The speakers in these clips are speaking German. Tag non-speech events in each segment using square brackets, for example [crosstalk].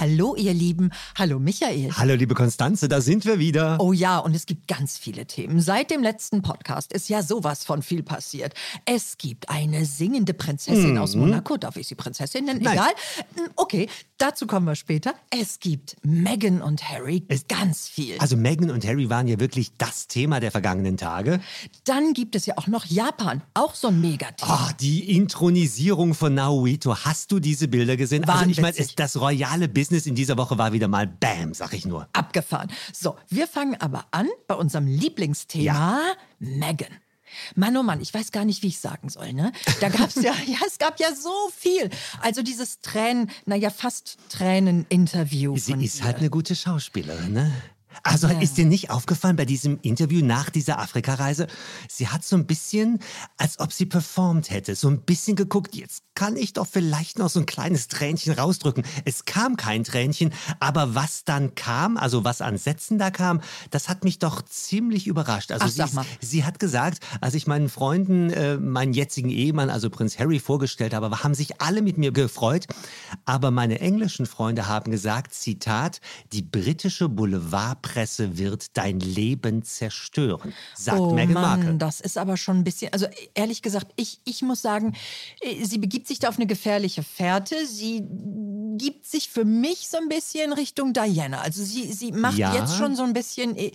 Hallo, ihr Lieben. Hallo, Michael. Hallo, liebe Konstanze, da sind wir wieder. Oh ja, und es gibt ganz viele Themen. Seit dem letzten Podcast ist ja sowas von viel passiert. Es gibt eine singende Prinzessin aus Monaco. Darf ich sie Prinzessin nennen? Mhm. Nein. Egal. Hm, Okay, dazu kommen wir später. Es gibt Meghan und Harry. Es- ganz viel. Also Meghan und Harry waren ja wirklich das Thema der vergangenen Tage. Dann gibt es ja auch noch Japan. Auch so ein Megathema. Ah, die Intronisierung von Naoito. Hast du diese Bilder gesehen? Also ich meine, es- das royale Business in dieser Woche war wieder mal Bam, sag ich nur. Abgefahren. So, wir fangen aber an bei unserem Lieblingsthema, Meghan. Mann, oh Mann, ich weiß gar nicht, wie ich sagen soll, ne? Da gab's ja, [laughs] ja, es gab ja so viel. Also dieses Tränen, naja, fast Tränen-Interview Sie ist ihr. halt eine gute Schauspielerin, ne? Also Ja. ist dir nicht aufgefallen bei diesem Interview nach dieser Afrikareise? Sie hat so ein bisschen, als ob sie performt hätte, so ein bisschen geguckt, jetzt kann ich doch vielleicht noch so ein kleines Tränchen rausdrücken. Es kam kein Tränchen, aber was dann kam, also was an Sätzen da kam, das hat mich doch ziemlich überrascht. Also Ach, sie, ist- sie hat gesagt, als ich meinen Freunden äh, meinen jetzigen Ehemann, also Prinz Harry, vorgestellt habe, haben sich alle mit mir gefreut. Aber meine englischen Freunde haben gesagt, Zitat, die britische Boulevardpresse wird dein Leben zerstören, sagt oh Meghan Mann, Markle. das ist aber schon ein bisschen, also ehrlich gesagt, ich, ich muss sagen, äh, sie begibt sich da auf eine gefährliche Fährte. Sie gibt sich für mich so ein bisschen Richtung Diana. Also sie, sie macht Ja. jetzt schon so ein bisschen äh,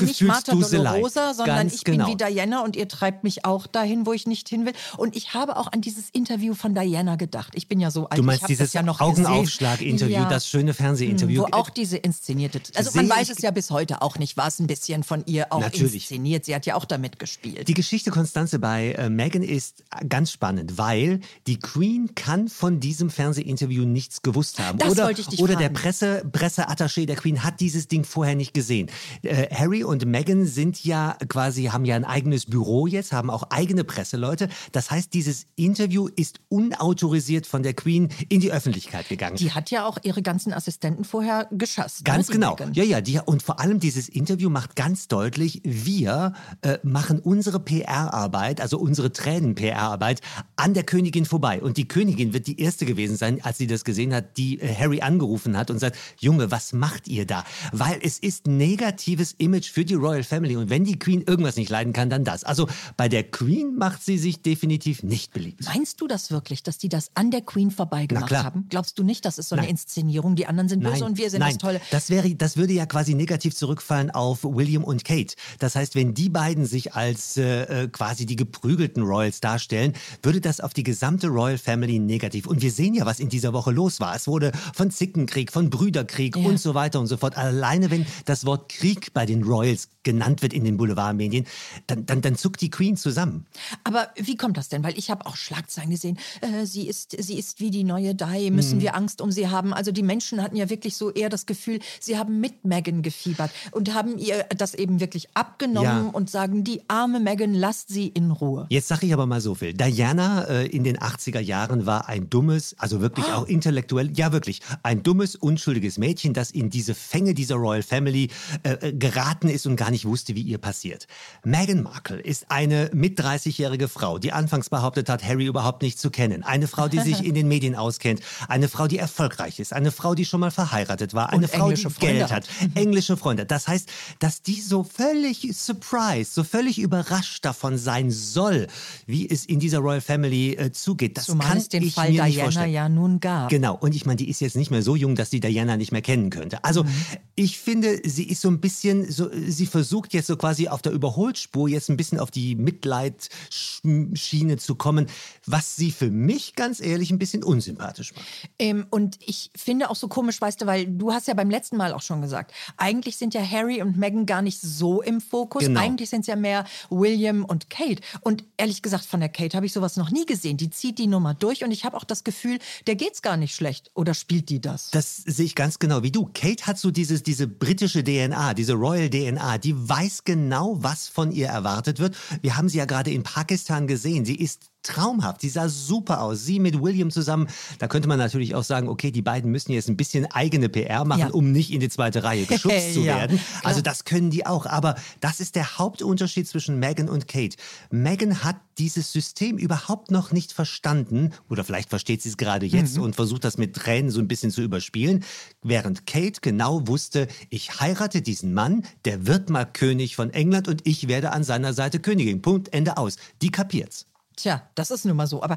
nicht Martha. Dolorosa, sondern Ganz ich genau. bin wie Diana und ihr treibt mich auch dahin, wo ich nicht hin will. Und ich habe auch an dieses Interview von Diana gedacht. Ich bin ja so alt. Du ich meinst dieses ja Augenaufschlag-Interview. Ja. das schöne Fernsehinterview. Wo auch diese inszenierte. Also man weiß es ja bis heute auch nicht, war es ein bisschen von ihr auch Natürlich. inszeniert. Sie hat ja auch damit gespielt. Die Geschichte Konstanze bei äh, Meghan ist ganz spannend, weil die Queen kann von diesem Fernsehinterview nichts gewusst haben. Das oder wollte ich dich oder fragen. der Presse, Presseattaché der Queen hat dieses Ding vorher nicht gesehen. Äh, Harry und Meghan sind ja quasi, haben ja ein eigenes Büro jetzt, haben auch eigene Presseleute. Das heißt, dieses Interview ist unautorisiert von der Queen in die Öffentlichkeit gegangen. Die hat ja auch ihre ganzen Assistenten vorher geschasst. Ganz ne, die genau. Meghan. Ja, ja, die, und vor allem dieses Interview macht ganz deutlich, wir äh, machen unsere PR-Arbeit, also unsere Tränen-PR-Arbeit an der Königin vorbei. Und die Königin wird die erste gewesen sein, als sie das gesehen hat, die äh, Harry angerufen hat und sagt, Junge, was macht ihr da? Weil es ist negatives Image für die Royal Family. Und wenn die Queen irgendwas nicht leiden kann, dann das. Also bei der Queen macht sie sich definitiv nicht beliebt. Meinst du das wirklich, dass die das an der Queen vorbeigemacht klar. haben? Glaubst du nicht, das ist so eine Nein. Inszenierung? Die anderen sind böse und wir sind nein. das Tolle. Das wäre, das würde ja quasi negativ zurückfallen auf William und Kate. Das heißt, wenn die beiden sich als äh, äh, quasi die geprügelten Royals darstellen, würde das auf die gesamte Royal Family negativ. Und wir sehen ja, was in dieser Woche los war. Es wurde von Zickenkrieg, von Brüderkrieg Ja. und so weiter und so fort. Alleine wenn das Wort Krieg bei den Royals genannt wird in den Boulevardmedien, dann, dann, dann zuckt die Queen zusammen. Aber wie kommt das denn? Weil ich habe auch Schlagzeilen gesehen. Äh, sie, ist, sie ist wie die neue Di. Müssen Hm. wir Angst um sie haben? Also die Menschen hatten ja wirklich so eher das Gefühl, sie haben mit Meghan gefiebert und haben ihr das eben wirklich abgenommen Ja. und sagen, die arme Meghan, lasst sie in Ruhe. Jetzt sage ich aber mal so viel. Diana äh, in den 80er Jahren war ein dummes, also wirklich auch intellektuell, ja wirklich, ein dummes, unschuldiges Mädchen, das in diese Fänge dieser Royal Family äh, äh, geraten ist und gar nicht wusste, wie ihr passiert. Meghan Markle ist eine mit 30-jährige Frau, die anfangs behauptet hat, Harry überhaupt nicht zu kennen. Eine Frau, die sich [laughs] in den Medien auskennt. Eine Frau, die erfolgreich ist. Eine Frau, die schon mal verheiratet war. Eine Und Frau, die Freunde Geld hat. [laughs] Englische Freunde. Das heißt, dass die so völlig surprised, so völlig überrascht davon sein soll, wie es in dieser Royal Family äh, zugeht. Das Zumal kann es den ich Fall mir nicht Diana vorstellen. ja nun gab. Genau, und ich meine, die ist jetzt nicht mehr so jung, dass die Diana nicht mehr kennen könnte. Also Mhm. ich finde, sie ist so ein bisschen, so, sie versucht jetzt so quasi auf der Überholspur jetzt ein bisschen auf die Mitleidschiene zu kommen, was sie für mich ganz ehrlich ein bisschen unsympathisch macht. Ähm, und ich finde auch so komisch, weißt du, weil du hast ja beim letzten Mal auch schon gesagt, eigentlich sind ja Harry und Meghan gar nicht so im Fokus. Genau. Eigentlich sind es ja mehr William und Kate. Und ehrlich gesagt, von der Kate habe ich sowas noch nie gesehen. Die zieht die Nummer durch und ich habe auch das Gefühl, der geht's gar nicht schlecht. Oder spielt die das? Das sehe ich ganz genau wie du. Kate hat so dieses, diese britische DNA, diese Royal DNA, die weiß genau, was von ihr erwartet wird. Wir haben sie ja gerade in Pakistan gesehen. Sie ist traumhaft. Sie sah super aus. Sie mit William zusammen. Da könnte man natürlich auch sagen, okay, die beiden müssen jetzt ein bisschen eigene PR machen, Ja. um nicht in die zweite Reihe [laughs] geschubst zu werden. Also das können die auch. Aber das ist der Hauptunterschied zwischen Meghan und Kate. Meghan hat dieses System überhaupt noch nicht verstanden. Oder vielleicht versteht sie es gerade jetzt Mhm. und versucht das mit Tränen so ein bisschen zu überspielen. Während Kate genau wusste, ich heirate diesen Mann, der wird mal König von England und ich werde an seiner Seite Königin. Punkt, Ende aus. Die kapiert's. Tja, das ist nun mal so. Aber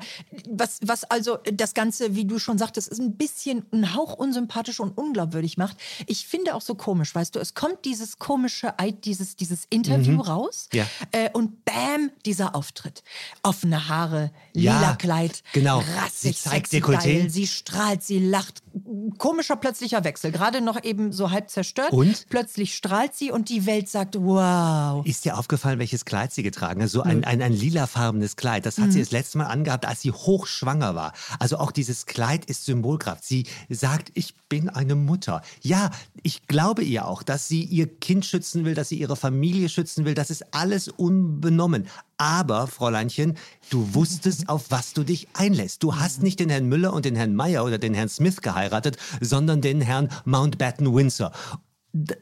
was, was also das Ganze, wie du schon sagtest, ist ein bisschen ein Hauch unsympathisch und unglaubwürdig macht. Ich finde auch so komisch, weißt du, es kommt dieses komische Eid, dieses, dieses Interview raus Ja. äh, und bam, dieser Auftritt. Offene Haare, Ja, lila Kleid, genau. rassig, Sie zeigt sexy, Dekolleté. geil, sie strahlt, sie lacht. Komischer plötzlicher Wechsel. Gerade noch eben so halb zerstört. Und? Plötzlich strahlt sie und die Welt sagt, wow. Ist dir aufgefallen, welches Kleid sie getragen hat? So Hm. ein, ein, ein lilafarbenes Kleid. Das hat sie das letzte Mal angehabt, als sie hochschwanger war. Also auch dieses Kleid ist Symbolkraft. Sie sagt, ich bin eine Mutter. Ja, ich glaube ihr auch, dass sie ihr Kind schützen will, dass sie ihre Familie schützen will. Das ist alles unbenommen. Aber, Fräuleinchen, du wusstest, auf was du dich einlässt. Du hast nicht den Herrn Müller und den Herrn Meyer oder den Herrn Smith geheiratet, sondern den Herrn Mountbatten Windsor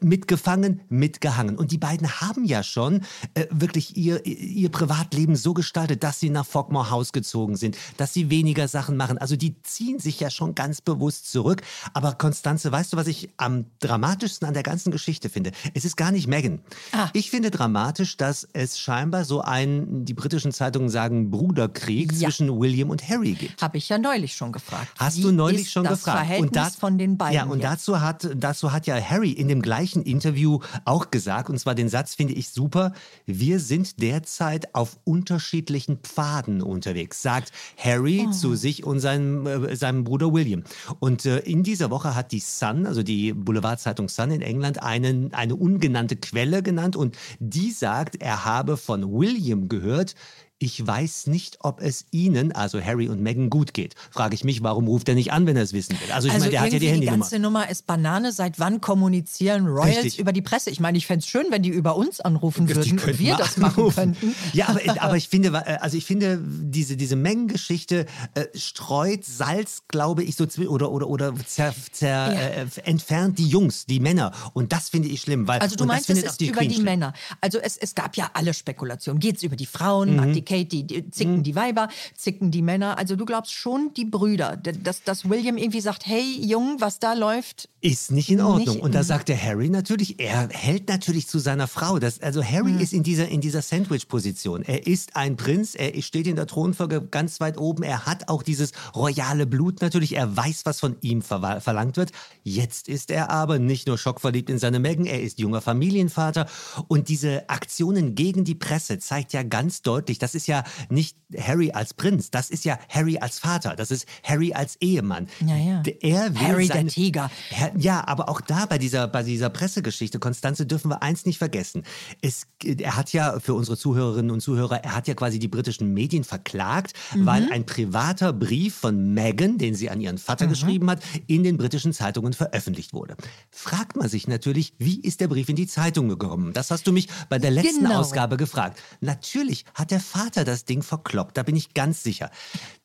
mitgefangen, mitgehangen. Und die beiden haben ja schon äh, wirklich ihr, ihr Privatleben so gestaltet, dass sie nach Fogmore House gezogen sind, dass sie weniger Sachen machen. Also die ziehen sich ja schon ganz bewusst zurück. Aber Konstanze, weißt du, was ich am dramatischsten an der ganzen Geschichte finde? Es ist gar nicht Meghan. Ah. Ich finde dramatisch, dass es scheinbar so einen, die britischen Zeitungen sagen, Bruderkrieg Ja. zwischen William und Harry gibt. Habe ich ja neulich schon gefragt. Hast Wie du neulich schon das gefragt? Verhältnis da- von den beiden. Ja, und jetzt? dazu hat, dazu hat ja Harry in dem gleichen Interview auch gesagt, und zwar den Satz finde ich super, wir sind derzeit auf unterschiedlichen Pfaden unterwegs, sagt Harry Oh. zu sich und seinem, äh, seinem Bruder William. Und äh, in dieser Woche hat die Sun, also die Boulevardzeitung Sun in England, einen, eine ungenannte Quelle genannt und die sagt, er habe von William gehört, ich weiß nicht, ob es Ihnen, also Harry und Meghan, gut geht. Frage ich mich, warum ruft er nicht an, wenn er es wissen will? Also ich also meine, der hat ja die irgendwie die ganze Nummer ist Banane. Seit wann kommunizieren Royals Richtig. über die Presse? Ich meine, ich fände es schön, wenn die über uns anrufen Die würden und wir das machen anrufen. könnten. Ja, aber, [laughs] aber ich finde, äh, also ich finde, diese, diese Mengengeschichte äh, streut Salz, glaube ich, so oder, oder, oder zer, zer, Ja. äh, entfernt die Jungs, die Männer. Und das finde ich schlimm. Weil, Also du meinst, es ist über Queen die schlimm. Männer. Also es, es gab ja alle Spekulationen. Geht es über die Frauen? Mhm. Mag die Kate, die, zicken die Weiber, zicken die Männer? Also du glaubst schon die Brüder, dass, dass William irgendwie sagt, hey Jung, was da läuft, Ist nicht in Ordnung. Nicht- und da sagt der Harry natürlich, er hält natürlich zu seiner Frau. Das, also Harry Mhm. ist in dieser, in dieser Sandwich-Position. Er ist ein Prinz, er steht in der Thronfolge ganz weit oben. Er hat auch dieses royale Blut natürlich. Er weiß, was von ihm verwa- verlangt wird. Jetzt ist er aber nicht nur schockverliebt in seine Megan, er ist junger Familienvater. Und diese Aktionen gegen die Presse zeigt ja ganz deutlich, das ist ja nicht Harry als Prinz, das ist ja Harry als Vater, das ist Harry als Ehemann. Ja, ja. Er will Harry der seine, Tiger. Herr- Ja, aber auch da bei dieser, bei dieser Pressegeschichte, Konstanze, dürfen wir eins nicht vergessen. Es, er hat ja für unsere Zuhörerinnen und Zuhörer, er hat ja quasi die britischen Medien verklagt, Mhm. weil ein privater Brief von Meghan, den sie an ihren Vater Mhm. geschrieben hat, in den britischen Zeitungen veröffentlicht wurde. Fragt man sich natürlich, wie ist der Brief in die Zeitung gekommen? Das hast du mich bei der letzten Genau. Ausgabe gefragt. Natürlich hat der Vater das Ding verkloppt, da bin ich ganz sicher.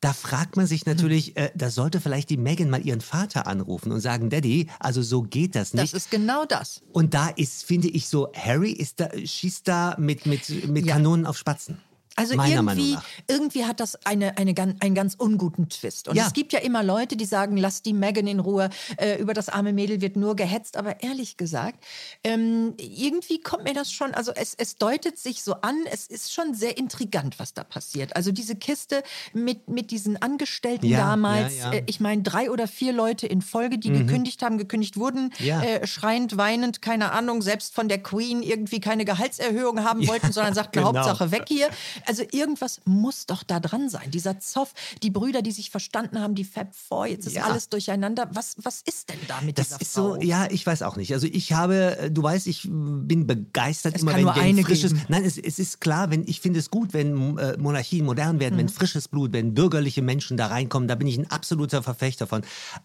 Da fragt man sich natürlich, äh, da sollte vielleicht die Meghan mal ihren Vater anrufen und sagen, Daddy, also so geht das das nicht. ist genau das. und da ist, finde ich so, Harry ist da, schießt da mit, mit, mit Ja. Kanonen auf Spatzen. Also meiner irgendwie, irgendwie hat das eine, eine, einen ganz unguten Twist. Und Ja. es gibt ja immer Leute, die sagen, lass die Megan in Ruhe, äh, über das arme Mädel wird nur gehetzt. Aber ehrlich gesagt, ähm, irgendwie kommt mir das schon, also es, es deutet sich so an, es ist schon sehr intrigant, was da passiert. Also diese Kiste mit, mit diesen Angestellten Ja, damals, ja. Äh, ich meine drei oder vier Leute in Folge, die gekündigt haben, gekündigt wurden, äh, schreiend, weinend, keine Ahnung, selbst von der Queen irgendwie keine Gehaltserhöhung haben wollten, sondern sagten, [laughs] genau. Hauptsache weg hier. Also irgendwas muss doch da dran sein. Dieser Zoff, die Brüder, die sich verstanden haben, die Fab Four, jetzt ist Ja. alles durcheinander. Was, was ist denn da mit Das dieser ist Frau? so, ja, ich weiß auch nicht. Also ich habe, äh, du weißt, ich bin begeistert Es immer, wenn, eine frisches. geben. Nein, es, es ist klar, wenn ich finde es gut, wenn äh, Monarchien modern werden, Mhm. wenn frisches Blut, wenn bürgerliche Menschen da reinkommen, da bin ich ein absoluter Verfechter von.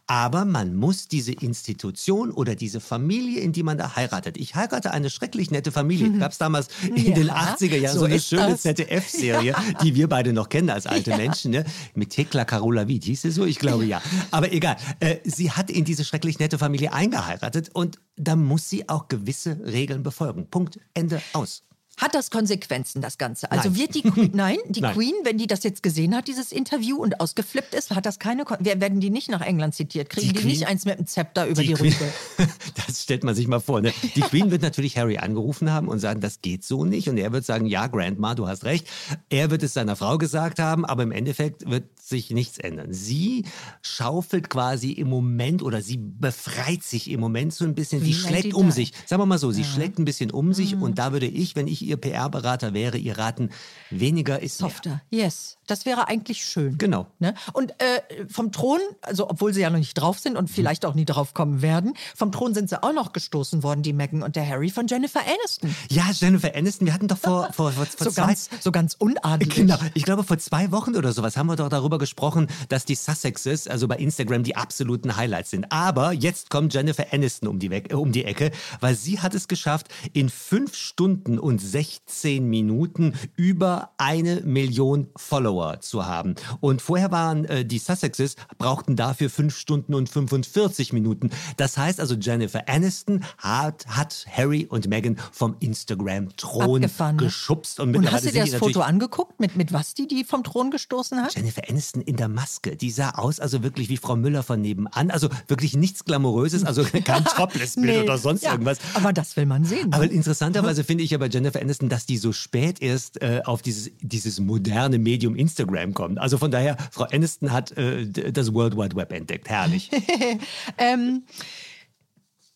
Aber man muss diese Institution oder diese Familie, in die man da heiratet. Ich heirate eine schrecklich nette Familie. Gab es damals in Ja, den 80er Jahren so, so eine schöne das. ZDF ZDF-Serie, die wir beide noch kennen als alte Menschen, ne? mit Tekla Carola Wied, hieß sie so? Ich glaube ja. Aber egal, äh, sie hat in diese schrecklich nette Familie eingeheiratet und da muss sie auch gewisse Regeln befolgen. Punkt, Ende, aus. Hat das Konsequenzen, das Ganze? Also Nein. wird die Queen, [laughs] nein, die Nein. Queen, wenn die das jetzt gesehen hat, dieses Interview und ausgeflippt ist, hat das keine, Kon Wer- werden die nicht nach England zitiert? Kriegen Die die, Queen- nicht eins mit dem Zepter über die, Queen, Rübe? [laughs] das stellt man sich mal vor. Ne? Die Queen wird natürlich Harry angerufen haben und sagen, das geht so nicht. Und er wird sagen, ja, Grandma, du hast recht. Er wird es seiner Frau gesagt haben, aber im Endeffekt wird sich nichts ändern. Sie schaufelt quasi im Moment oder sie befreit sich im Moment so ein bisschen. Wie Sie schlägt um sich. Sagen wir mal so, sie schlägt ein bisschen um sich. Mhm. Und da würde ich, wenn ich ihr PR-Berater wäre, ihr raten, weniger ist mehr. Softer, yes. Das wäre eigentlich schön. Genau. Ne? Und äh, vom Thron, also obwohl sie ja noch nicht drauf sind und vielleicht auch nie drauf kommen werden, vom Thron sind sie auch noch gestoßen worden, die Meghan und der Harry von Jennifer Aniston. Ja, Jennifer Aniston, wir hatten doch vor, [laughs] vor, vor, vor So zwei, ganz, so ganz unadelig. Genau, ich glaube vor zwei Wochen oder sowas haben wir doch darüber gesprochen, dass die Sussexes, also bei Instagram, die absoluten Highlights sind. Aber jetzt kommt Jennifer Aniston um die, Weg, äh, um die Ecke, weil sie hat es geschafft, in fünf Stunden und 16 Minuten über eine Million Follower zu haben. Und vorher waren äh, die Sussexes, brauchten dafür fünf Stunden und 45 Minuten. Das heißt also, Jennifer Aniston hat, hat Harry und Meghan vom Instagram-Thron ne? geschubst. Und, Und hast du dir das Foto angeguckt, mit, mit was die die vom Thron gestoßen hat? Jennifer Aniston in der Maske, die sah aus, also wirklich wie Frau Müller von nebenan. Also wirklich nichts Glamouröses, also [laughs] kein Topless-Bild Nee, oder sonst ja, irgendwas. Aber das will man sehen. Aber ne? interessanterweise finde ich ja bei Jennifer Aniston, dass die so spät erst äh, auf dieses, dieses moderne Medium Instagram kommt. Also von daher, Frau Aniston hat äh, das World Wide Web entdeckt. Herrlich. [laughs]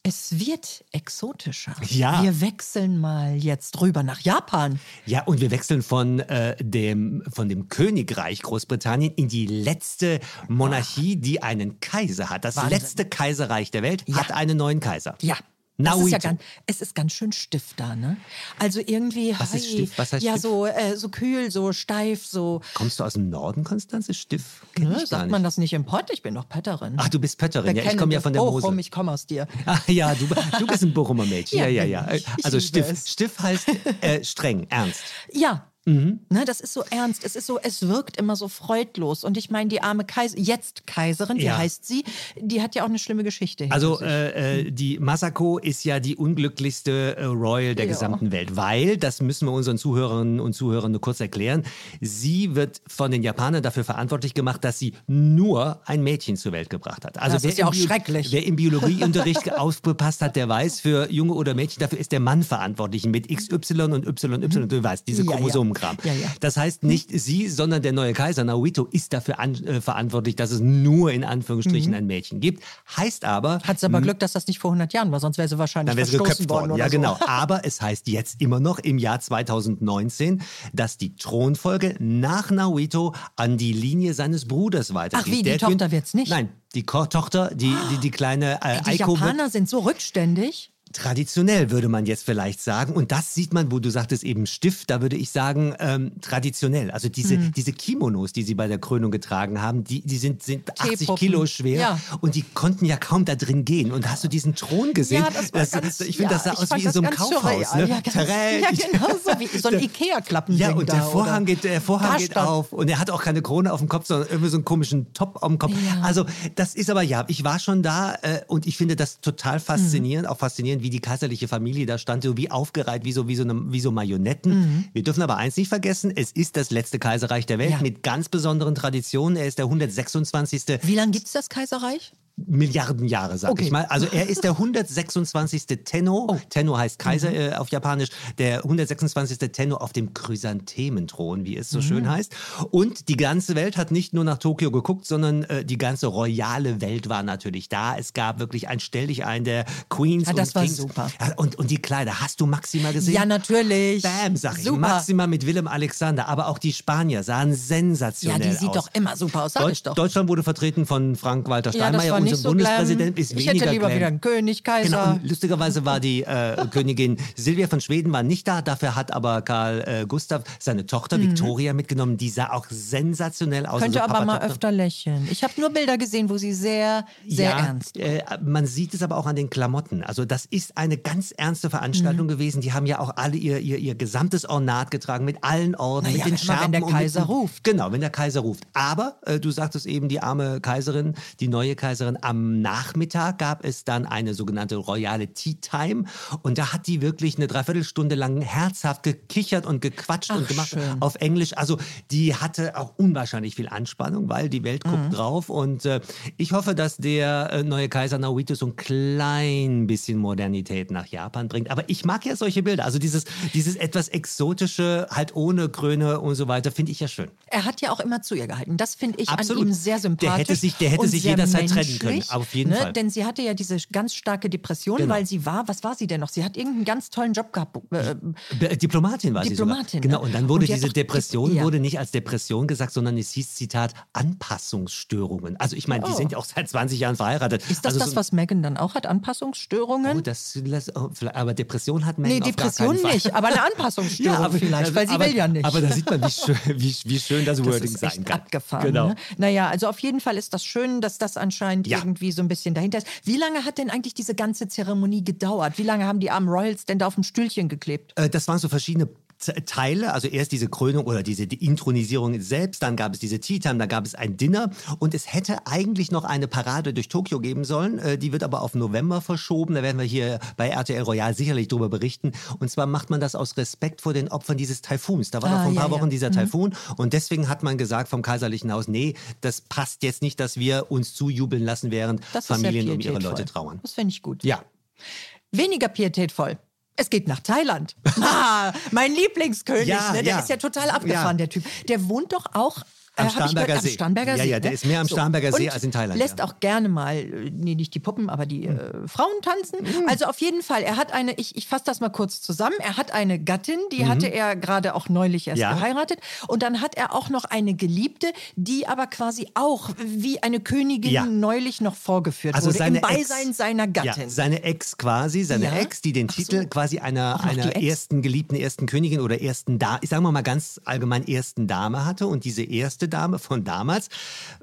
Es wird exotischer. Ja. Wir wechseln mal jetzt rüber nach Japan. Ja, und wir wechseln von, äh, dem, von dem Königreich Großbritannien in die letzte Monarchie, die einen Kaiser hat. Das Wahnsinn. letzte Kaiserreich der Welt Ja. hat einen neuen Kaiser. Ja. Das ist ja ganz, es ist ganz schön stiff da, ne? Also irgendwie, Was ist hi, stiff? Was heißt ja, stiff? so, äh, so kühl, so steif, so. Kommst du aus dem Norden, Konstanze? Stiff? Kenn Ne, ich sagt nicht. man das nicht im Pott? Ich bin doch Pötterin. Ach, du bist Pötterin. Wir Ja, ich komme ja von der Bochum, Mosel. ich komme aus dir. [laughs] Ah, ja, du, du bist ein Bochumer Mädchen. Ja, Ja, ja, ja. Also Stiff. es. Stiff heißt äh, streng, ernst. Ja. Mhm. Ne, das ist so ernst. Es ist so, es wirkt immer so freudlos. Und ich meine, die arme Kaiser, jetzt Kaiserin, wie Ja. heißt sie? Die hat ja auch eine schlimme Geschichte. Also äh, äh, die Masako ist ja die unglücklichste äh, Royal der Ja. gesamten Welt, weil, das müssen wir unseren Zuhörerinnen und Zuhörern nur kurz erklären, sie wird von den Japanern dafür verantwortlich gemacht, dass sie nur ein Mädchen zur Welt gebracht hat. Also Das ist ja auch schrecklich. Wer im Biologieunterricht [laughs] aufgepasst hat, der weiß, für Junge oder Mädchen, dafür ist der Mann verantwortlich mit XY und YY, du weißt, diese Ja, Chromosomenkram. Ja, ja. Das heißt, nicht sie, sondern der neue Kaiser Naohito ist dafür an, äh, verantwortlich, dass es nur in Anführungsstrichen Mhm. ein Mädchen gibt. Heißt aber, Hat sie aber Glück, dass das nicht vor 100 Jahren war, sonst wäre sie wahrscheinlich dann verstoßen geköpft worden. worden. Ja, so. genau. Aber es heißt jetzt immer noch im Jahr 2019, dass die Thronfolge nach Naohito an die Linie seines Bruders weitergeht. Ach wie, die Der Tochter Kön- wird's nicht? Nein, die Ko Tochter, die, die, die kleine äh, Die Aiko wird Japaner sind so rückständig. Traditionell, würde man jetzt vielleicht sagen. Und das sieht man, wo du sagtest eben Stift, da würde ich sagen ähm, traditionell. Also diese, Hm. diese Kimonos, die sie bei der Krönung getragen haben, die, die sind, sind 80 Teepuppen. Kilo schwer Ja. und die konnten ja kaum da drin gehen. Und hast du diesen Thron gesehen? Ja, das war ganz, ich finde, das sah ja, aus wie in das so einem Kaufhaus. surreal. Ne? Ja, ganz, Terrain. ja, genau so wie so ein [laughs] [laughs] Ikea-Klappending Ja, und der Vorhang, geht, der Vorhang geht auf und er hat auch keine Krone auf dem Kopf, sondern irgendwie so einen komischen Top am Kopf. Ja. Also das ist aber ja, ich war schon da äh, und ich finde das total faszinierend, auch faszinierend, wie die kaiserliche Familie da stand, so wie aufgereiht, wie so, wie so, eine, wie so Marionetten. Wir dürfen aber eins nicht vergessen, es ist das letzte Kaiserreich der Welt Ja. mit ganz besonderen Traditionen. Er ist der 126. Wie lange gibt es das Kaiserreich? Milliarden Jahre, sag Okay. Oh. ich mal. Also er ist der 126. Tenno. Tenno heißt Kaiser Mhm. äh, auf Japanisch. Der 126. Tenno auf dem Chrysanthementhron, wie es so Mhm. schön heißt. Und die ganze Welt hat nicht nur nach Tokio geguckt, sondern äh, die ganze royale Welt war natürlich da. Es gab wirklich ein Stell dich ein der Queens Ja, das und war Kings. super. Ja, und, und die Kleider, hast du Maxima gesehen? Ja, natürlich. Bam, sag ich. Super. Maxima mit Willem Alexander. Aber auch die Spanier sahen Ja, sensationell die sieht aus. doch immer super aus, sag Deut ich doch. Deutschland wurde vertreten von Frank-Walter Ja, Steinmeier fand nicht unser so Bundespräsident glam. ist Ich hätte lieber glam. wieder einen König, Kaiser. Genau, lustigerweise war die äh, [laughs] Königin Silvia von Schweden war nicht da, dafür hat aber Karl äh, Gustav seine Tochter Victoria mitgenommen, die sah auch sensationell aus. Mhm. Könnte also aber mal öfter lächeln. Ich habe nur Bilder gesehen, wo sie sehr, sehr ja, ernst. Äh, man sieht es aber auch an den Klamotten. Also das ist eine ganz ernste Mhm. Veranstaltung gewesen. Die haben ja auch alle ihr, ihr, ihr gesamtes Ornat getragen mit allen Orden, Naja, mit den immer wenn Scherben. der Kaiser ruft. Genau, wenn der Kaiser ruft. Aber äh, du sagtest eben, die arme Kaiserin, die neue Kaiserin, am Nachmittag gab es dann eine sogenannte royale Tea Time. Und da hat die wirklich eine Dreiviertelstunde lang herzhaft gekichert und gequatscht Ach, und gemacht schön. auf Englisch. Also die hatte auch unwahrscheinlich viel Anspannung, weil die Welt guckt Mhm. drauf. Und äh, ich hoffe, dass der äh, neue Kaiser Naruhito so ein klein bisschen Modernität nach Japan bringt. Aber ich mag ja solche Bilder. Also dieses, dieses etwas exotische, halt ohne Krone und so weiter, finde ich ja schön. Er hat ja auch immer zu ihr gehalten. Das finde ich Absolut. an ihm sehr sympathisch. Der hätte sich- der hätte sich jederzeit trennen können, auf jeden ne? Fall. Denn sie hatte ja diese ganz starke Depression, Genau. weil sie war, was war sie denn noch? Sie hat irgendeinen ganz tollen Job gehabt. Äh, Be- Diplomatin war Diplomatin, sie sogar. Genau, ne? und dann wurde Und die diese Depression ja. wurde nicht als Depression gesagt, sondern es hieß, Zitat, Anpassungsstörungen. Also ich meine, die Oh. sind ja auch seit 20 Jahren verheiratet. ist das also das, so- was Megan dann auch hat? Anpassungsstörungen? Oh, das oh, aber Depression hat man nee, Depression nicht, aber eine [laughs] Anpassungsstörung vielleicht, weil sie aber, will ja nicht. Aber da sieht man, wie schön, [laughs] wie, wie schön das, Das Wording ist sein echt kann. abgefahren. Genau. Ne? Naja, also auf jeden Fall ist das schön, dass das anscheinend Ja. irgendwie so ein bisschen dahinter ist. Wie lange hat denn eigentlich diese ganze Zeremonie gedauert? Wie lange haben die armen Royals denn da auf dem Stühlchen geklebt? Äh, Das waren so verschiedene Teile, also erst diese Krönung oder diese die Intronisierung selbst, dann gab es diese Tea Time, dann gab es ein Dinner und es hätte eigentlich noch eine Parade durch Tokio geben sollen, äh, die wird aber auf November verschoben, da werden wir hier bei RTL Royal sicherlich drüber berichten und zwar macht man das aus Respekt vor den Opfern dieses Taifuns, da war Ah, doch vor ein ja, paar ja. Wochen dieser Taifun und deswegen hat man gesagt vom Kaiserlichen Haus, nee, das passt jetzt nicht, dass wir uns zujubeln lassen, während Das Familien um ihre. Leute trauern. Das finde ich gut. Ja, Weniger pietätvoll. Es geht nach Thailand. [laughs] Ah, mein Lieblingskönig, Ja, ne? der ja. ist ja total abgefahren, Ja. der Typ. Der wohnt doch auch Am äh, ich Starnberger See. Am Starnberger Ja, See. ja, der ne? ist mehr am Starnberger See Und als in Thailand, Lässt ja. auch gerne mal, äh, nee, nicht die Puppen, aber die äh, Frauen tanzen. Mhm. Also auf jeden Fall, er hat eine, ich, ich fasse das mal kurz zusammen, er hat eine Gattin, die Mhm. hatte er gerade auch neulich erst Ja. geheiratet. Und dann hat er auch noch eine Geliebte, die aber quasi auch wie eine Königin Ja. neulich noch vorgeführt Also wurde, seine im Beisein Ex, seiner Ja, Gattin. seine Ex quasi, seine Ja? Ex, die den Ach so. Titel quasi einer, einer ersten geliebten ersten Königin oder ersten Dame, ich sage mal ganz allgemein ersten Dame hatte. Und diese erste Dame von damals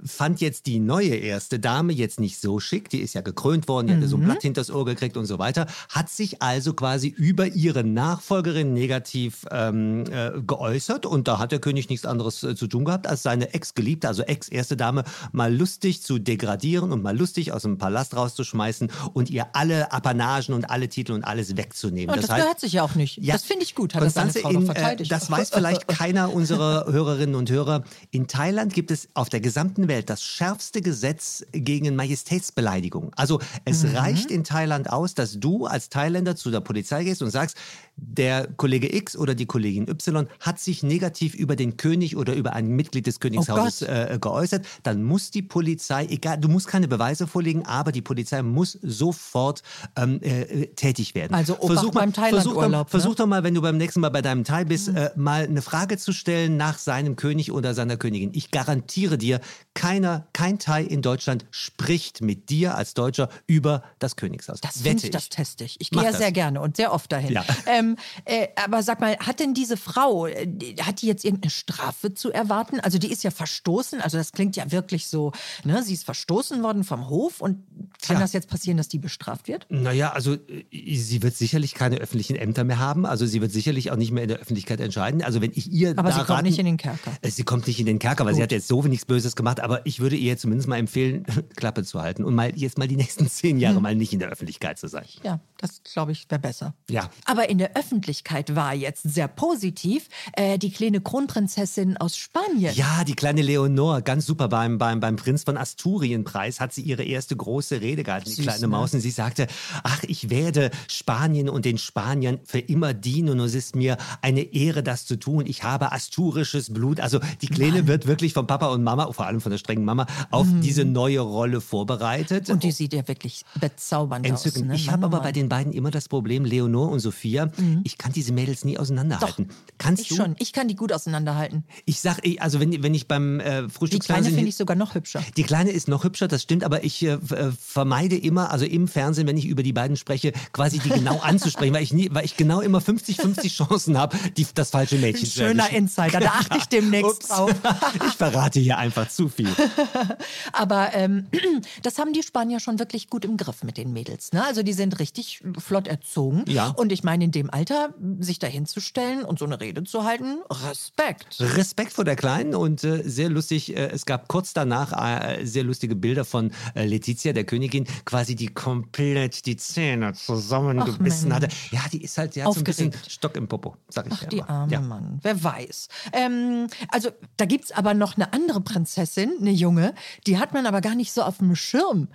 fand jetzt die neue erste Dame jetzt nicht so schick. Die ist ja gekrönt worden, die hatte Mhm. so ein Blatt hinters Ohr gekriegt und so weiter. Hat sich also quasi über ihre Nachfolgerin negativ ähm, äh, geäußert. Und da hat der König nichts anderes äh, zu tun gehabt, als seine Ex-Geliebte, also Ex-erste Dame, mal lustig zu degradieren und mal lustig aus dem Palast rauszuschmeißen und ihr alle Apanagen und alle Titel und alles wegzunehmen. Und das, gehört sich ja auch nicht. Ja. Das finde ich gut, hat Konstanze, noch in, äh, verteidigt. das weiß vielleicht [laughs] keiner unserer Hörerinnen und Hörer. In Thailand gibt es auf der gesamten Welt das schärfste Gesetz gegen Majestätsbeleidigung. Also es Mhm. reicht in Thailand aus, dass du als Thailänder zu der Polizei gehst und sagst, der Kollege X oder die Kollegin Y hat sich negativ über den König oder über ein Mitglied des Königshauses Oh äh, geäußert, dann muss die Polizei, egal, du musst keine Beweise vorlegen, aber die Polizei muss sofort ähm, äh, tätig werden. Also Obacht beim versuch, doch, Thailand-Urlaub, ne? versuch doch mal, wenn du beim nächsten Mal bei deinem Thai bist, äh, mal eine Frage zu stellen nach seinem König oder seiner Königin. Ich garantiere dir, keiner, kein Thai in Deutschland spricht mit dir als Deutscher über das Königshaus. Das Wette ich, das teste ich. Ich Mach gehe ja das. sehr gerne und sehr oft dahin. Ja. Ähm, äh, aber sag mal, hat denn diese Frau, äh, hat die jetzt irgendeine Strafe zu erwarten? Also die ist ja verstoßen, also das klingt ja wirklich so, ne? sie ist verstoßen worden vom Hof und kann Tja. das jetzt passieren, dass die bestraft wird? Naja, also äh, sie wird sicherlich keine öffentlichen Ämter mehr haben. Also sie wird sicherlich auch nicht mehr in der Öffentlichkeit entscheiden. Also wenn ich ihr Aber da sie kommt raten, nicht in den Kerker. Äh, Sie kommt nicht in den Kerker, weil sie hat jetzt so nichts Böses gemacht. Aber ich würde ihr zumindest mal empfehlen, [laughs] Klappe zu halten und mal jetzt mal die nächsten zehn Jahre Hm. mal nicht in der Öffentlichkeit zu sein. Ja, das glaube ich wäre besser. Ja. Aber in der Öffentlichkeit war jetzt sehr positiv äh, die kleine Kronprinzessin aus Spanien. Ja, die kleine Leonor, ganz super beim, beim, beim Prinz von Asturien-Preis hat sie ihre erste große Rede gehalten, die Süß, kleine ne? Maus. Und sie sagte, ach, ich werde Spanien und den Spaniern für immer dienen und es ist mir eine Ehre, das zu tun. Ich habe asturisches Blut. Also die Kleine wird wirklich von Papa und Mama, vor allem von der strengen Mama, auf diese neue Rolle vorbereitet. Mhm. Und die sieht ja wirklich bezaubernd Entzückend. aus. Ne? Ich Mann, habe aber Mann. bei den beiden immer das Problem, Leonor und Sophia, ich kann diese Mädels nie auseinanderhalten. Kannst Ich du? schon. Ich kann die gut auseinanderhalten. Ich sag, ich- also wenn, wenn ich beim äh, Die Kleine finde ich sogar noch hübscher. Die Kleine ist noch hübscher, das stimmt, aber ich äh, äh, vermeide immer, also im Fernsehen, wenn ich über die beiden spreche, quasi die genau [laughs] anzusprechen, weil ich, nie, weil ich genau immer 50-50 Chancen habe, das falsche Mädchen zu Schöner. Insider, da achte ich demnächst drauf. [laughs] ich verrate hier einfach zu viel. [laughs] Aber ähm, [clears throat] das haben die Spanier schon wirklich gut im Griff mit den Mädels. Ne? Also die sind richtig flott erzogen. Ja. Und ich meine, in dem Alter sich dahinzustellen und so eine Rede zu halten, Respekt. Respekt vor der Kleinen und äh, sehr lustig. Äh, es gab kurz danach äh, sehr lustige Bilder von äh, Letizia, der Königin, quasi die komplett die Zähne zusammengebissen hatte. Ja, die ist halt, die hat so ein bisschen. Stock im Popo, sag ich Ach, ja die arme ja. Mann. Wer weiß. Ähm, also, da gibt es aber noch eine andere Prinzessin, eine Junge, die hat man aber gar nicht so auf dem Schirm.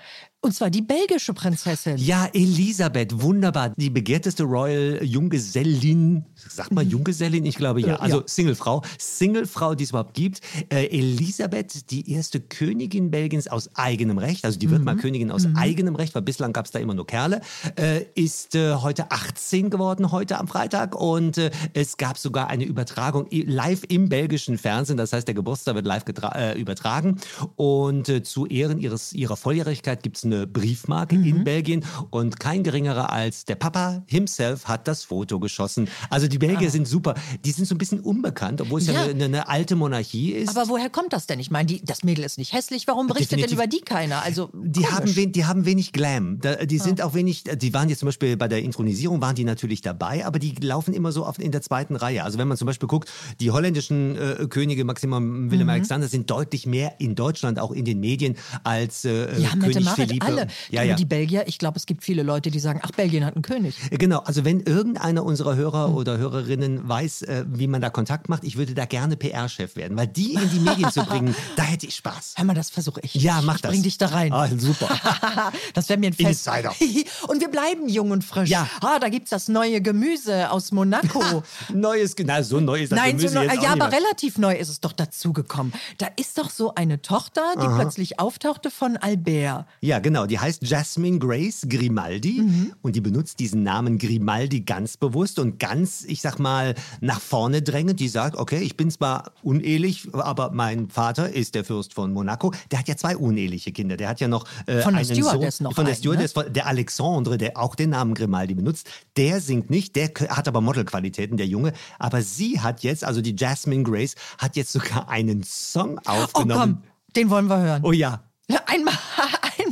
Und zwar die belgische Prinzessin. Ja, Elisabeth, wunderbar. Die begehrteste Royal Junggesellin, sagt man Junggesellin? Ich glaube ja. Mhm. Also. Singlefrau. Singlefrau, die es überhaupt gibt. Äh, Elisabeth, die erste Königin Belgiens aus eigenem Recht, also die wird Mhm. mal Königin aus eigenem Recht, weil bislang gab es da immer nur Kerle, äh, ist äh, heute 18 geworden, heute am Freitag. Und äh, es gab sogar eine Übertragung live im belgischen Fernsehen. Das heißt, der Geburtstag wird live äh, übertragen. Und äh, zu Ehren ihres, ihrer Volljährigkeit gibt es eine Briefmarke in Belgien. Und kein geringerer als der Papa himself hat das Foto geschossen. Also die Belgier sind super. Die sind so ein bisschen unbekannt, obwohl es ja, Ja. eine, eine alte Monarchie ist. Aber woher kommt das denn? Ich meine, die, das Mädel ist nicht hässlich. Warum berichtet Definitiv. denn über die keiner? Also, Die komisch. haben, wen, die haben wenig Glam. Die sind auch wenig, die waren jetzt zum Beispiel bei der Intronisierung, waren die natürlich dabei, aber die laufen immer so auf, in der zweiten Reihe. Also wenn man zum Beispiel guckt, die holländischen äh, Könige, Maximum Willem Alexander, sind deutlich mehr in Deutschland, auch in den Medien, als äh, Ja, Mette König Philippe. alle. Ja, ja. die Belgier, ich glaube, es gibt viele Leute, die sagen, ach, Belgien hat einen König. Genau, also wenn irgendeiner unserer Hörer Hm. oder Hörerinnen weiß, äh, wie man da Kontakt macht, ich würde da gerne PR-Chef werden, weil die in die Medien zu bringen, [laughs] da hätte ich Spaß. Hör mal, das versuche ich. Ja, mach ich das. Bring dich da rein. Ah, super. [laughs] das wäre mir ein Fest. Insider. [laughs] Und wir bleiben jung und frisch. Ja. Ah, da gibt's das neue Gemüse aus Monaco. Neues, na, so neu ist das Nein, so Gemüse neu, jetzt ja, aber relativ neu ist es doch dazugekommen. Da ist doch so eine Tochter, die plötzlich auftauchte von Albert. Ja, genau. Die heißt Jasmine Grace Grimaldi Mhm. und die benutzt diesen Namen Grimaldi ganz bewusst und ganz, ich sag mal, nach vorne drängend. Die sagt, okay, ich bin zwar unehelich, aber mein Vater ist der Fürst von Monaco. Der hat ja zwei uneheliche Kinder. Der hat ja noch äh, Von der einen Stewardess Sohn, noch von der einen, Stewardess, von der Alexandre, der auch den Namen Grimaldi benutzt. Der singt nicht, der hat aber Modelqualitäten, der Junge. Aber sie hat jetzt, also die Jasmine Grace, hat jetzt sogar einen Song Oh aufgenommen. komm, den wollen wir hören. Oh ja. Einmal,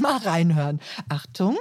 einmal reinhören. Achtung.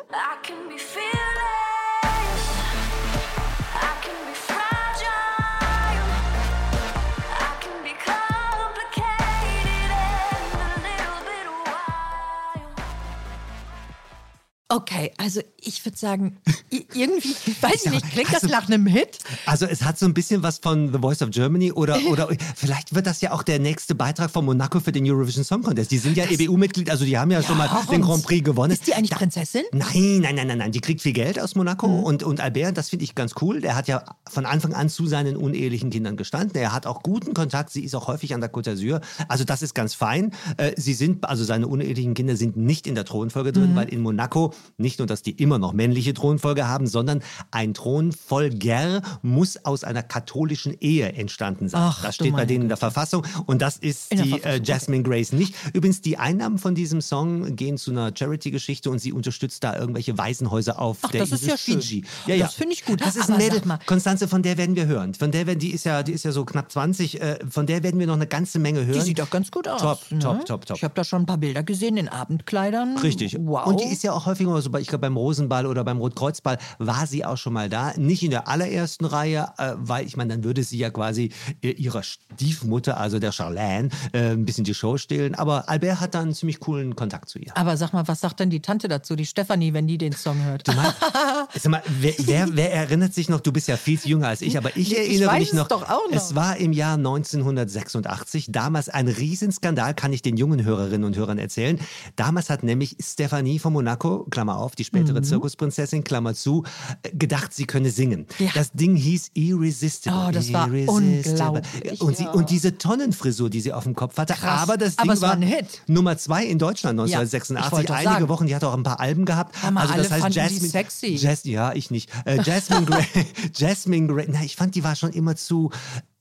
Okay, also ich würde sagen, irgendwie, [laughs] weiß ich nicht, klingt hast das du- nach einem Hit? Also es hat so ein bisschen was von The Voice of Germany oder, [laughs] oder vielleicht wird das ja auch der nächste Beitrag von Monaco für den Eurovision Song Contest. Die sind ja EBU-Mitglied, also die haben ja, schon mal den Grand Prix gewonnen. Ist die eigentlich Prinzessin? Nein, nein, nein, nein, nein. Die kriegt viel Geld aus Monaco Mhm. und, und Albert, das finde ich ganz cool. Der hat ja von Anfang an zu seinen unehelichen Kindern gestanden. Er hat auch guten Kontakt. Sie ist auch häufig an der Côte d'Azur. Also das ist ganz fein. Äh, Sie sind, also seine unehelichen Kinder sind nicht in der Thronfolge drin, Mhm. weil in Monaco nicht nur, dass die immer noch männliche Thronfolge haben, sondern ein Thronfolger muss aus einer katholischen Ehe entstanden sein. Ach, das steht bei denen in der Verfassung und das ist In die äh. Jasmine Grace nicht. Übrigens, die Einnahmen von diesem Song gehen zu einer Charity-Geschichte und sie unterstützt da irgendwelche Waisenhäuser auf Ach, der das ist ja schön. Fiji. Ja, ja. Das finde ich gut. Das ist Aber ein Mädel. Konstanze, von der werden wir hören. Von der werden, die ist ja, die ist ja so knapp 20. Äh, von der werden wir noch eine ganze Menge hören. Die sieht doch ganz gut aus. Top, ne? top, top, top. Ich habe da schon ein paar Bilder gesehen in Abendkleidern. Richtig. Wow. Und die ist ja auch häufiger mal so, bei- ich glaube beim Rosenball oder beim Rotkreuzball war sie auch schon mal da. Nicht in der allerersten Reihe, äh, weil ich meine, dann würde sie ja quasi äh, ihrer Stiefmutter, also der Charlene, äh, ein bisschen die Show stehlen. Aber Albert hat da einen ziemlich coolen Kontakt zu ihr. Aber sag mal, was sagt denn die Tante dazu, die Stefanie, wenn die den Song hört? Du meinst, [laughs] sag mal, wer, wer, wer erinnert sich noch, du bist ja viel jünger als ich, aber ich Ich erinnere mich es noch, doch auch noch. es war im Jahr 1986, damals ein Riesenskandal, kann ich den jungen Hörerinnen und Hörern erzählen. Damals hat nämlich Stephanie von Monaco Klammer auf, die spätere Zirkusprinzessin, Klammer zu, äh, gedacht, sie könne singen. Ja. Das Ding hieß Irresistible. Oh, das war Irresistible. unglaublich, Und, sie, ja. und diese Tonnenfrisur, die sie auf dem Kopf hatte. Krass. Aber das Ding Aber war war ein Hit. Nummer zwei in Deutschland Ja, ich 1986. wollte doch Einige sagen. Wochen, die hat auch ein paar Alben gehabt. Hammer, also das heißt Jasmine, sexy. Jas ja, ich nicht. Äh, Jasmine Gray, [laughs] Jasmine Gray, na, ich fand, die war schon immer zu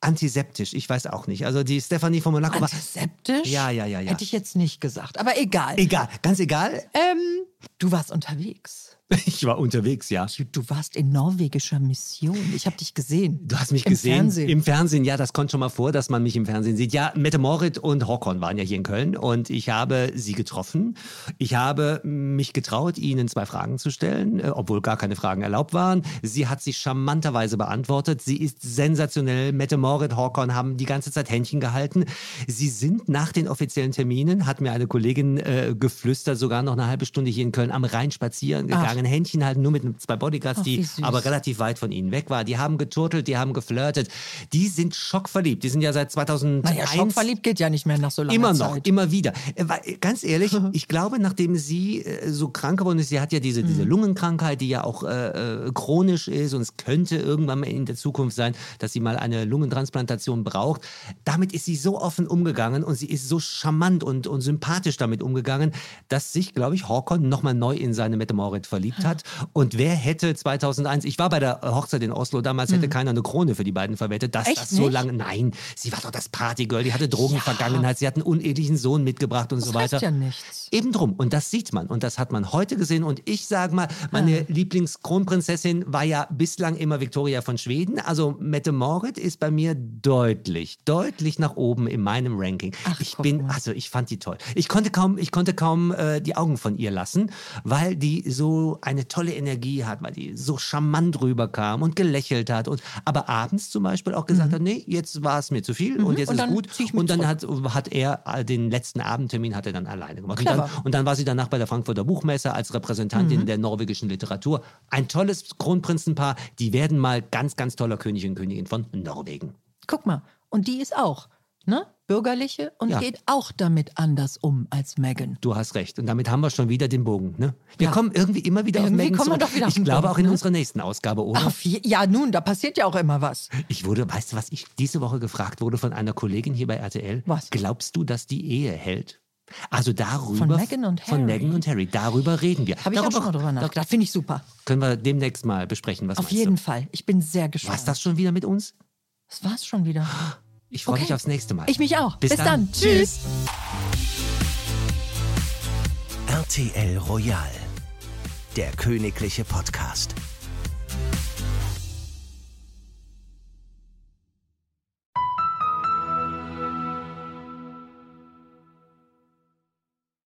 antiseptisch. Ich weiß auch nicht. Also die Stephanie von Monaco war... Antiseptisch? Ja, ja, ja, ja. Hätte ich jetzt nicht gesagt. Aber egal. Egal, ganz egal. ähm, du warst unterwegs. Ich war unterwegs, ja. Du, warst in norwegischer Mission. Ich habe dich gesehen. Du hast mich Im gesehen Fernsehen. im Fernsehen. Ja, das kommt schon mal vor, dass man mich im Fernsehen sieht. Ja, Mette Morit und Håkon waren ja hier in Köln und ich habe sie getroffen. Ich habe mich getraut, ihnen zwei Fragen zu stellen, äh, obwohl gar keine Fragen erlaubt waren. Sie hat sie charmanterweise beantwortet. Sie ist sensationell. Mette Morit, Håkon haben die ganze Zeit Händchen gehalten. Sie sind nach den offiziellen Terminen, hat mir eine Kollegin äh, geflüstert, sogar noch eine halbe Stunde hier in Köln am Rhein spazieren gegangen, Händchen halten, nur mit zwei Bodyguards, Ach, die aber relativ weit von ihnen weg waren. Die haben geturtelt, die haben geflirtet. Die sind schockverliebt. Die sind ja seit 2001 Naja, schockverliebt geht ja nicht mehr nach so langer Immer Zeit. noch, immer wieder. Äh, weil, Ganz ehrlich, [laughs] ich glaube, nachdem sie äh, so krank geworden ist, sie hat ja diese, Mhm. diese Lungenkrankheit, die ja auch äh, äh, chronisch ist und es könnte irgendwann mal in der Zukunft sein, dass sie mal eine Lungentransplantation braucht. Damit ist sie so offen umgegangen und sie ist so charmant und, und sympathisch damit umgegangen, dass sich, glaube ich, Håkon nochmal neu in seine Mette Morit verliebt hat. Und wer hätte 2001, ich war bei der Hochzeit in Oslo, damals hätte keiner eine Krone für die beiden verwettet, dass Mhm. Echt das so nicht? lange, nein, sie war doch das Partygirl, die hatte Drogenvergangenheit, sie hat einen unehelichen Sohn mitgebracht und das so weiter. heißt ja nichts. Eben drum. Und das sieht man. Und das hat man heute gesehen. Und ich sage mal, meine Lieblingskronprinzessin war ja bislang immer Victoria von Schweden. Also Mette Morit ist bei mir deutlich, deutlich nach oben in meinem Ranking. Ach, ich bin, also ich fand die toll. Ich konnte kaum, ich konnte kaum äh, die Augen von ihr lassen, weil die so eine tolle Energie hat, weil die so charmant rüberkam und gelächelt hat. Und, aber abends zum Beispiel auch gesagt hat, nee, jetzt war es mir zu viel und jetzt Mhm. Und ist gut. Und dann hat, hat er äh, den letzten Abendtermin hat er dann alleine gemacht. Und dann, und dann war sie danach bei der Frankfurter Buchmesse als Repräsentantin Mhm. der norwegischen Literatur. Ein tolles Kronprinzenpaar. Die werden mal ganz, ganz toller König und Königin von Norwegen. Guck mal. Und die ist auch, ne? Bürgerliche und Ja. geht auch damit anders um als Megan. Du hast recht. Und damit haben wir schon wieder den Bogen. Ne? Wir Ja. kommen irgendwie immer wieder Irgendwie auf Megan kommen doch wieder Ich glaube Punkt, auch in ne? unserer nächsten Ausgabe, oder? Je, ja, nun, da passiert ja auch immer was. Ich wurde, weißt du, was ich diese Woche gefragt wurde von einer Kollegin hier bei RTL? Was? Glaubst du, dass die Ehe hält? Also darüber. Von Meghan und Von Harry? Meghan und Harry. Darüber reden wir. Habe ich auch schon mal drüber nachgedacht. Finde ich super. Können wir demnächst mal besprechen, was Auf jeden du? Fall. Ich bin sehr gespannt. War's das schon wieder mit uns? Das war's schon wieder. [gasps] Ich freue Okay. mich aufs nächste Mal. Ich mich auch. Bis, Bis dann. Tschüss. RTL Royal. Der königliche Podcast.